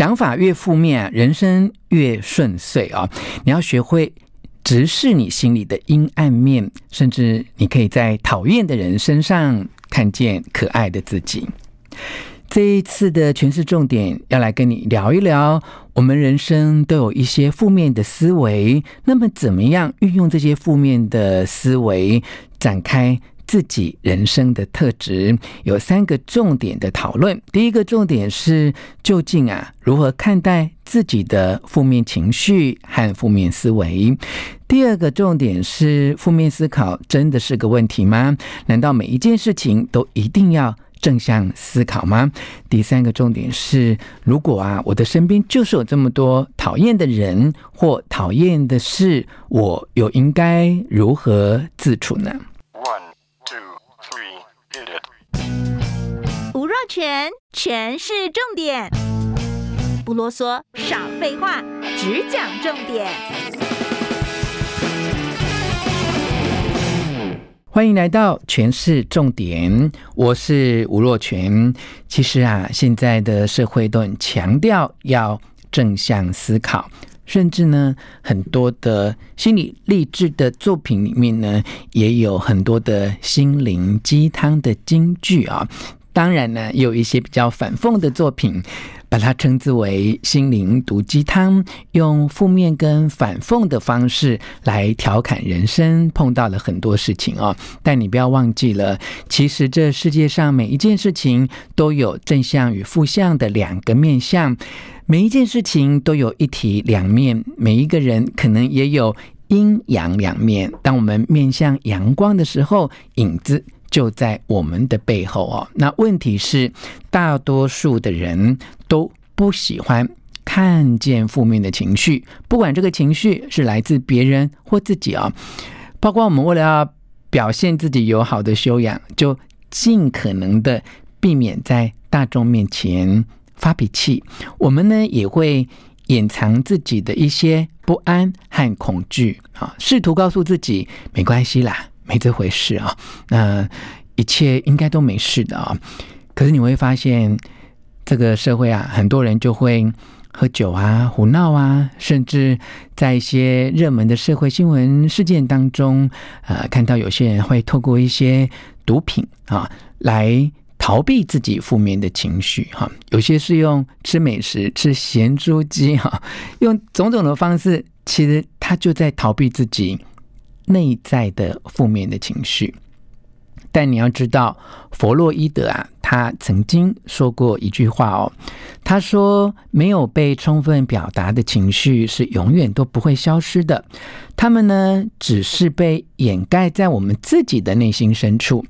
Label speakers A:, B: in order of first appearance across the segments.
A: 想法越负面，人生越顺遂啊！你要学会直视你心里的阴暗面，甚至你可以在讨厌的人身上看见可爱的自己。这一次的诠释重点要来跟你聊一聊，我们人生都有一些负面的思维，那么怎么样运用这些负面的思维展开自己人生的特质有三个重点的讨论。第一个重点是，究竟啊如何看待自己的负面情绪和负面思维？第二个重点是，负面思考真的是个问题吗？难道每一件事情都一定要正向思考吗？第三个重点是，如果啊我的身边就是有这么多讨厌的人或讨厌的事，我又应该如何自处呢？
B: 全全是重点，不啰嗦，少废话，只讲重点。
A: 欢迎来到全是重点，我是吴若权。其实啊，现在的社会都很强调要正向思考，甚至呢，很多的心理励志的作品里面呢，也有很多的心灵鸡汤的金句啊。当然呢，有一些比较反讽的作品，把它称之为心灵毒鸡汤，用负面跟反讽的方式来调侃人生碰到了很多事情哦。但你不要忘记了，其实这世界上每一件事情都有正向与负向的两个面向，每一件事情都有一体两面，每一个人可能也有阴阳两面。当我们面向阳光的时候，影子。就在我们的背后哦。那问题是，大多数的人都不喜欢看见负面的情绪，不管这个情绪是来自别人或自己哦。包括我们为了要表现自己有好的修养，就尽可能的避免在大众面前发脾气。我们呢也会掩藏自己的一些不安和恐惧啊，试图告诉自己没关系啦。没这回事啊，那一切应该都没事的啊。可是你会发现，这个社会啊，很多人就会喝酒啊、胡闹啊，甚至在一些热门的社会新闻事件当中，呃，看到有些人会透过一些毒品啊，来逃避自己负面的情绪哈。有些是用吃美食、吃咸猪鸡哈，用种种的方式，其实他就在逃避自己。内在的负面的情绪，但你要知道，弗洛伊德啊，他曾经说过一句话哦，他说：“没有被充分表达的情绪是永远都不会消失的，他们呢，只是被掩盖在我们自己的内心深处。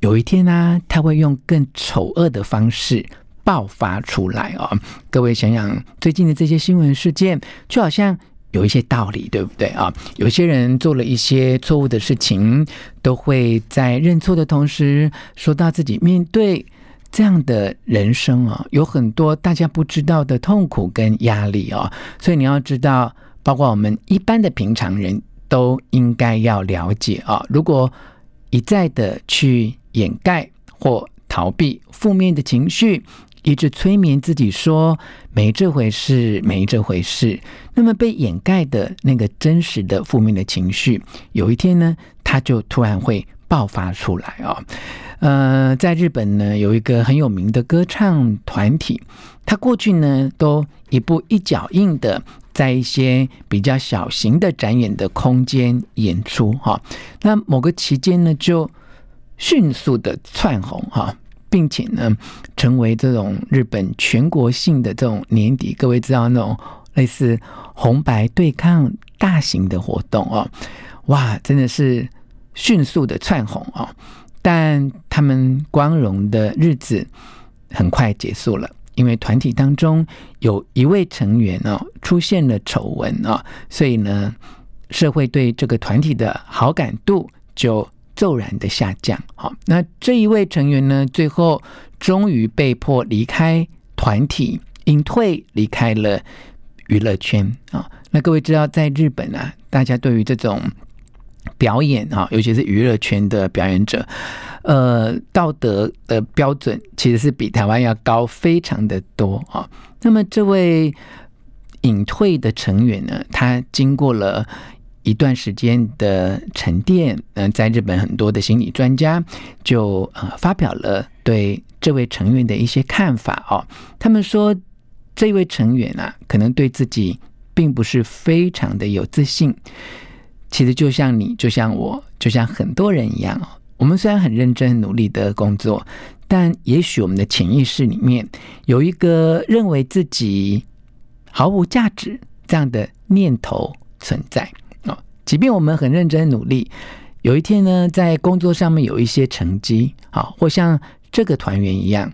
A: 有一天呢、啊，他会用更丑恶的方式爆发出来哦。各位想想，最近的这些新闻事件，就好像。有一些道理，对不对啊？有些人做了一些错误的事情，都会在认错的同时，说到自己面对这样的人生啊，有很多大家不知道的痛苦跟压力啊。所以你要知道，包括我们一般的平常人都应该要了解啊。如果一再的去掩盖或逃避负面的情绪，一直催眠自己说没这回事，没这回事。那么被掩盖的那个真实的负面的情绪，有一天呢，它就突然会爆发出来啊、哦。呃，在日本呢，有一个很有名的歌唱团体，他过去呢都一步一脚印的在一些比较小型的展演的空间演出哈、那某个期间呢，就迅速的窜红哈。并且呢，成为这种日本全国性的这种年底，各位知道那种类似红白对抗大型的活动哦，哇，真的是迅速的窜红哦。但他们光荣的日子很快结束了，因为团体当中有一位成员哦出现了丑闻啊，所以呢，社会对这个团体的好感度就骤然的下降。好，那这一位成员呢，最后终于被迫离开团体，隐退离开了娱乐圈啊。那各位知道，在日本啊，大家对于这种表演啊，尤其是娱乐圈的表演者，呃，道德的标准其实是比台湾要高非常的多啊。那么这位隐退的成员呢，他经过了一段时间的沉淀，嗯、在日本很多的心理专家就呃发表了对这位成员的一些看法哦。他们说，这位成员啊，可能对自己并不是非常的有自信。其实就像你，就像我，就像很多人一样，我们虽然很认真、努力的工作，但也许我们的潜意识里面有一个认为自己毫无价值这样的念头存在。即便我们很认真努力，有一天呢，在工作上面有一些成绩，好，或像这个团员一样，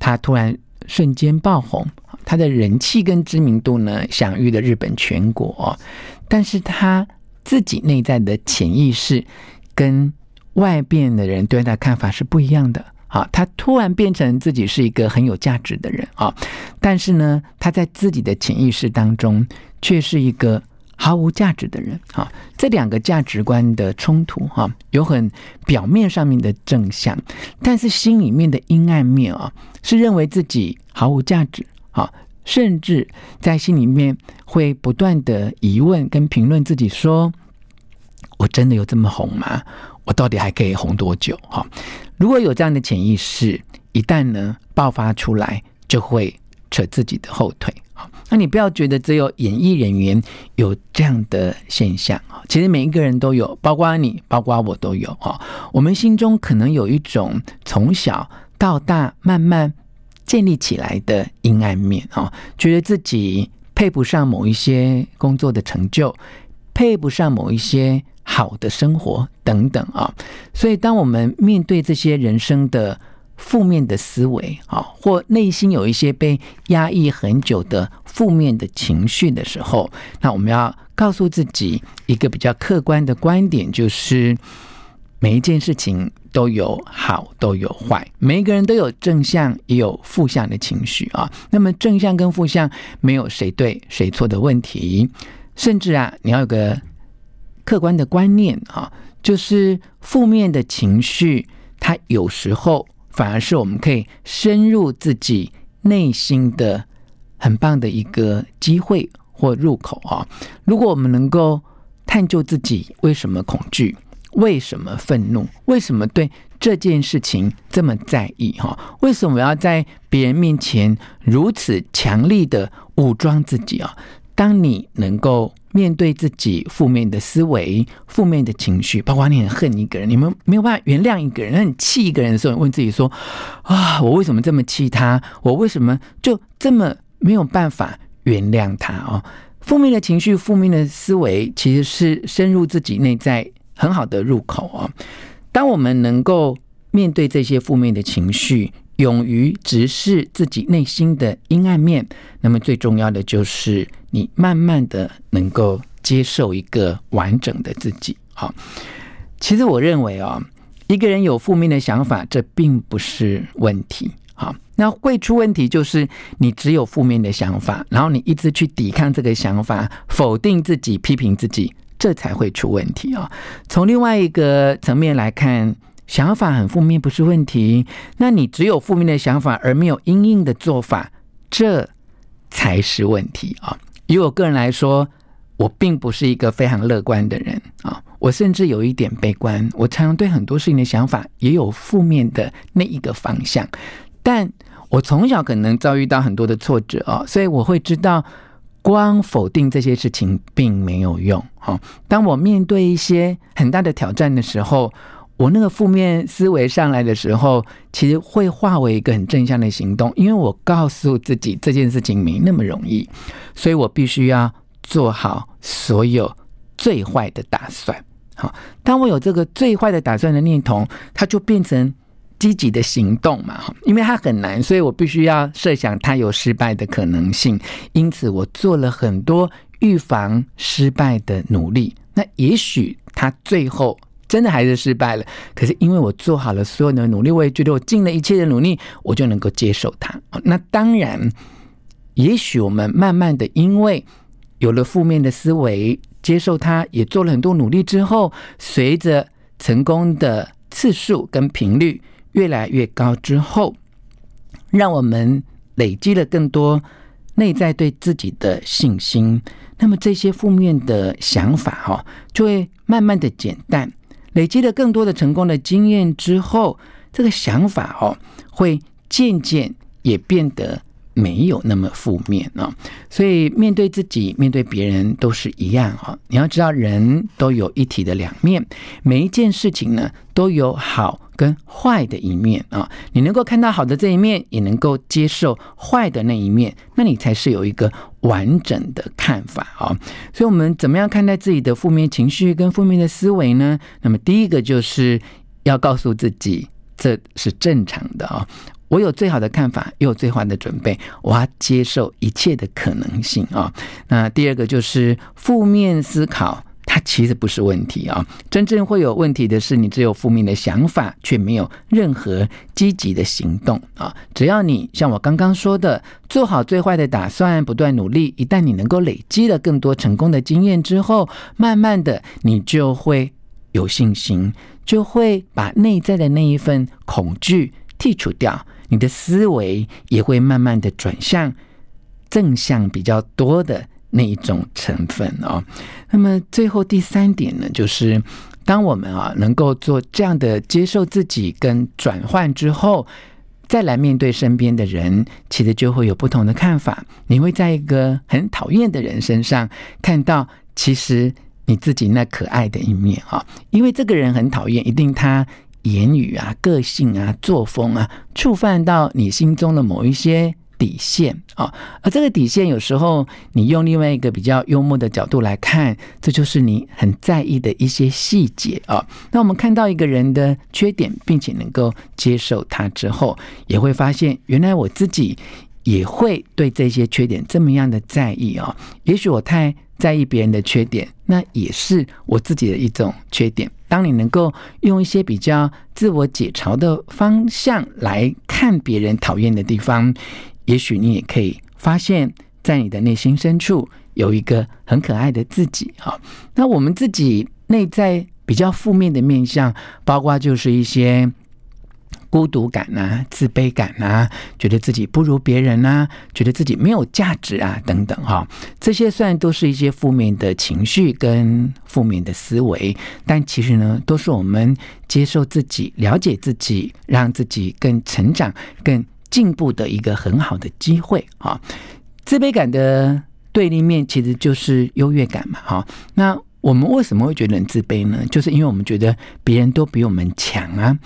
A: 他突然瞬间爆红，他的人气跟知名度呢，享誉了日本全国，但是他。自己内在的潜意识跟外边的人对他看法是不一样的啊！他突然变成自己是一个很有价值的人啊，但是呢，他在自己的潜意识当中却是一个毫无价值的人啊！这两个价值观的冲突哈，有很表面上面的正向，但是心里面的阴暗面啊，是认为自己毫无价值啊。甚至在心里面会不断的疑问跟评论自己说：“我真的有这么红吗？我到底还可以红多久？”哈，如果有这样的潜意识，一旦呢爆发出来，就会扯自己的后腿那你不要觉得只有演艺人员有这样的现象啊，其实每一个人都有，包括你，包括我都有啊。我们心中可能有一种从小到大慢慢。建立起来的阴暗面啊，觉得自己配不上某一些工作的成就，配不上某一些好的生活等等啊，所以当我们面对这些人生的负面的思维啊，或内心有一些被压抑很久的负面的情绪的时候，那我们要告诉自己一个比较客观的观点，就是每一件事情。都有好，都有坏，每一个人都有正向，也有负向的情绪啊。那么正向跟负向没有谁对谁错的问题，甚至啊，你要有个客观的观念啊，就是负面的情绪，它有时候反而是我们可以深入自己内心的很棒的一个机会或入口啊。如果我们能够探究自己为什么恐惧。为什么愤怒？为什么对这件事情这么在意？哈，为什么要在别人面前如此强力的武装自己啊？当你能够面对自己负面的思维、负面的情绪，包括你很恨一个人，你们没有办法原谅一个人，很气一个人的时候，你问自己说：啊，我为什么这么气他？我为什么就这么没有办法原谅他？哦，负面的情绪、负面的思维，其实是深入自己内在。很好的入口哦！当我们能够面对这些负面的情绪，勇于直视自己内心的阴暗面，那么最重要的就是你慢慢的能够接受一个完整的自己。好，其实我认为啊，一个人有负面的想法，这并不是问题。好，那会出问题就是你只有负面的想法，然后你一直去抵抗这个想法，否定自己，批评自己。这才会出问题啊！从另外一个层面来看，想法很负面不是问题，那你只有负面的想法而没有因应的做法，这才是问题啊！以我个人来说，我并不是一个非常乐观的人啊，我甚至有一点悲观，我常常对很多事情的想法也有负面的那一个方向，但我从小可能遭遇到很多的挫折啊，所以我会知道。光否定这些事情并没有用。哈，当我面对一些很大的挑战的时候，我那个负面思维上来的时候，其实会化为一个很正向的行动，因为我告诉自己这件事情没那么容易，所以我必须要做好所有最坏的打算。好，当我有这个最坏的打算的念头，它就变成积极的行动嘛，因为它很难，所以我必须要设想它有失败的可能性。因此，我做了很多预防失败的努力。那也许它最后真的还是失败了，可是因为我做好了所有的努力，我也觉得我尽了一切的努力，我就能够接受它。那当然，也许我们慢慢的因为有了负面的思维，接受它，也做了很多努力之后，随着成功的次数跟频率。越来越高之后，让我们累积了更多内在对自己的信心。那么这些负面的想法哈，就会慢慢的减淡。累积了更多的成功的经验之后，这个想法哦，会渐渐也变得。没有那么负面啊，所以面对自己、面对别人都是一样啊。你要知道，人都有一体的两面，每一件事情呢都有好跟坏的一面啊。你能够看到好的这一面，也能够接受坏的那一面，那你才是有一个完整的看法啊。所以，我们怎么样看待自己的负面情绪跟负面的思维呢？那么，第一个就是要告诉自己，这是正常的啊。我有最好的看法，也有最坏的准备。我要接受一切的可能性啊。那第二个就是负面思考，它其实不是问题啊。真正会有问题的是，你只有负面的想法，却没有任何积极的行动啊。只要你像我刚刚说的，做好最坏的打算，不断努力，一旦你能够累积了更多成功的经验之后，慢慢的，你就会有信心，就会把内在的那一份恐惧剔除掉。你的思维也会慢慢的转向正向比较多的那一种成分哦。那么最后第三点呢，就是当我们啊能够做这样的接受自己跟转换之后，再来面对身边的人，其实就会有不同的看法。你会在一个很讨厌的人身上看到，其实你自己那可爱的一面啊，因为这个人很讨厌，一定他。言语啊，个性啊，作风啊，触犯到你心中的某一些底线啊，而这个底线有时候你用另外一个比较幽默的角度来看，这就是你很在意的一些细节啊。那我们看到一个人的缺点，并且能够接受他之后，也会发现原来我自己也会对这些缺点这么样的在意啊。也许我太在意别人的缺点，那也是我自己的一种缺点。当你能够用一些比较自我解嘲的方向来看别人讨厌的地方，也许你也可以发现，在你的内心深处有一个很可爱的自己啊。那我们自己内在比较负面的面相，包括就是一些。孤独感啊，自卑感啊，觉得自己不如别人啊，觉得自己没有价值啊，等等哈，这些虽然都是一些负面的情绪跟负面的思维，但其实呢，都是我们接受自己、了解自己、让自己更成长、更进步的一个很好的机会啊。自卑感的对立面其实就是优越感嘛，哈。那我们为什么会觉得很自卑呢？就是因为我们觉得别人都比我们强啊。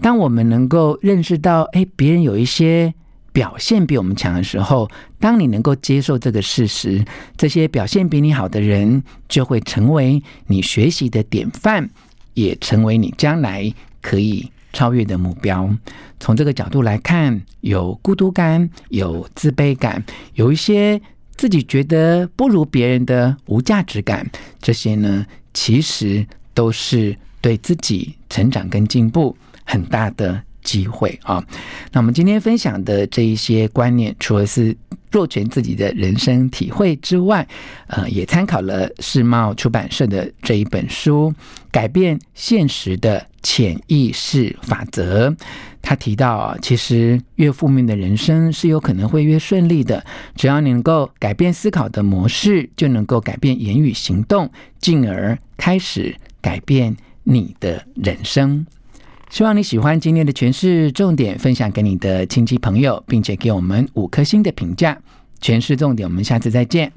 A: 当我们能够认识到，哎，别人有一些表现比我们强的时候，当你能够接受这个事实，这些表现比你好的人就会成为你学习的典范，也成为你将来可以超越的目标。从这个角度来看，有孤独感，有自卑感，有一些自己觉得不如别人的无价值感，这些呢，其实都是对自己成长跟进步很大的机会啊！那我们今天分享的这一些观念，除了是若权自己的人生体会之外，呃，也参考了世茂出版社的这一本书《改变现实的潜意识法则》。他提到啊，其实越负面的人生是有可能会越顺利的，只要你能够改变思考的模式，就能够改变言语行动，进而开始改变你的人生。希望你喜欢今天的诠释重点，分享给你的亲戚朋友，并且给我们五颗星的评价。诠释重点，我们下次再见。